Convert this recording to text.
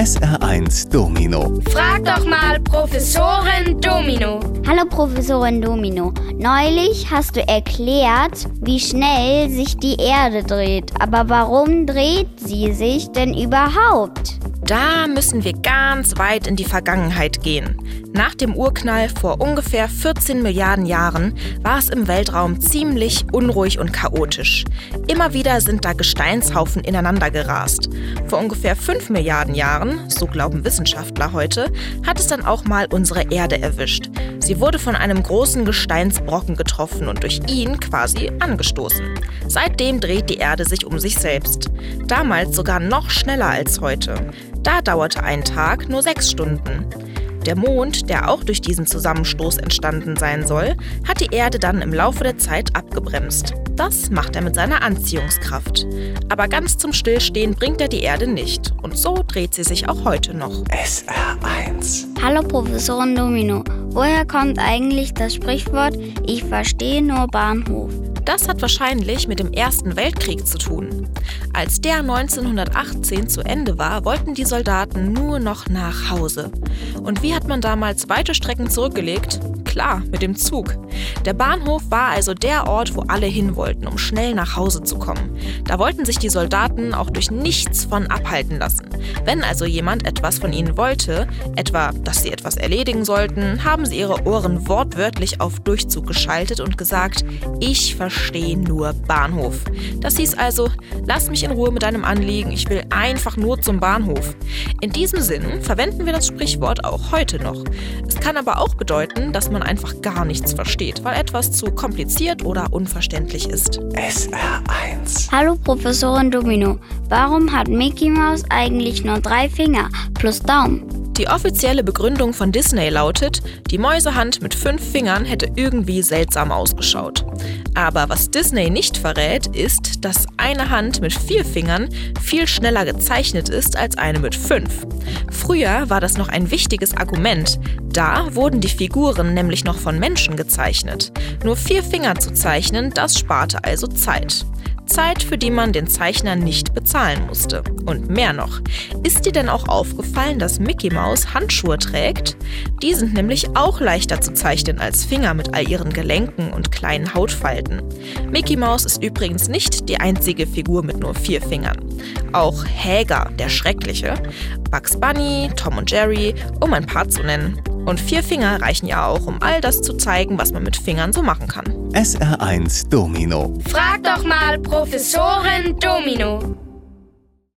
SR1 Domino. Frag doch mal Professorin Domino. Hallo Professorin Domino. Neulich hast du erklärt, wie schnell sich die Erde dreht. Aber warum dreht sie sich denn überhaupt? Da müssen wir ganz weit in die Vergangenheit gehen. Nach dem Urknall vor ungefähr 14 Milliarden Jahren war es im Weltraum ziemlich unruhig und chaotisch. Immer wieder sind da Gesteinshaufen ineinander gerast. Vor ungefähr 5 Milliarden Jahren, so glauben Wissenschaftler heute, hat es dann auch mal unsere Erde erwischt. Sie wurde von einem großen Gesteinsbrocken getroffen und durch ihn quasi angestoßen. Seitdem dreht die Erde sich um sich selbst. Damals sogar noch schneller als heute. Da dauerte ein Tag nur sechs Stunden. Der Mond, der auch durch diesen Zusammenstoß entstanden sein soll, hat die Erde dann im Laufe der Zeit abgebremst. Das macht er mit seiner Anziehungskraft. Aber ganz zum Stillstehen bringt er die Erde nicht. Und so dreht sie sich auch heute noch. SR1. Hallo Professorin Domino. Woher kommt eigentlich das Sprichwort Ich verstehe nur Bahnhof? Das hat wahrscheinlich mit dem Ersten Weltkrieg zu tun. Als der 1918 zu Ende war, wollten die Soldaten nur noch nach Hause. Und wie hat man damals weite Strecken zurückgelegt? Klar, mit dem Zug. Der Bahnhof war also der Ort, wo alle hin wollten, um schnell nach Hause zu kommen. Da wollten sich die Soldaten auch durch nichts von abhalten lassen. Wenn also jemand etwas von ihnen wollte, etwa, dass sie etwas erledigen sollten, haben sie ihre Ohren wortwörtlich auf Durchzug geschaltet und gesagt, ich verstehe nur Bahnhof. Das hieß also, lass mich in Ruhe mit deinem Anliegen, ich will einfach nur zum Bahnhof. In diesem Sinn verwenden wir das Sprichwort auch heute noch. Es kann aber auch bedeuten, dass man einfach gar nichts versteht, weil etwas zu kompliziert oder unverständlich ist. SR1. Hallo Professorin Domino. Warum hat Mickey Mouse eigentlich nur drei Finger plus Daumen? Die offizielle Begründung von Disney lautet, die Mäusehand mit fünf Fingern hätte irgendwie seltsam ausgeschaut. Aber was Disney nicht verrät, ist, dass eine Hand mit vier Fingern viel schneller gezeichnet ist als eine mit fünf. Früher war das noch ein wichtiges Argument. Da wurden die Figuren nämlich noch von Menschen gezeichnet. Nur vier Finger zu zeichnen, das sparte also Zeit. Zeit, für die man den Zeichner nicht bezahlen musste. Und mehr noch. Ist dir denn auch aufgefallen, dass Mickey Mouse Handschuhe trägt? Die sind nämlich auch leichter zu zeichnen als Finger mit all ihren Gelenken und kleinen Hautfalten. Mickey Mouse ist übrigens nicht die einzige Figur mit nur vier Fingern. Auch Häger, der Schreckliche, Bugs Bunny, Tom und Jerry, um ein paar zu nennen. Und vier Finger reichen ja auch, um all das zu zeigen, was man mit Fingern so machen kann. SR1 Domino. Frag doch mal Professorin Domino.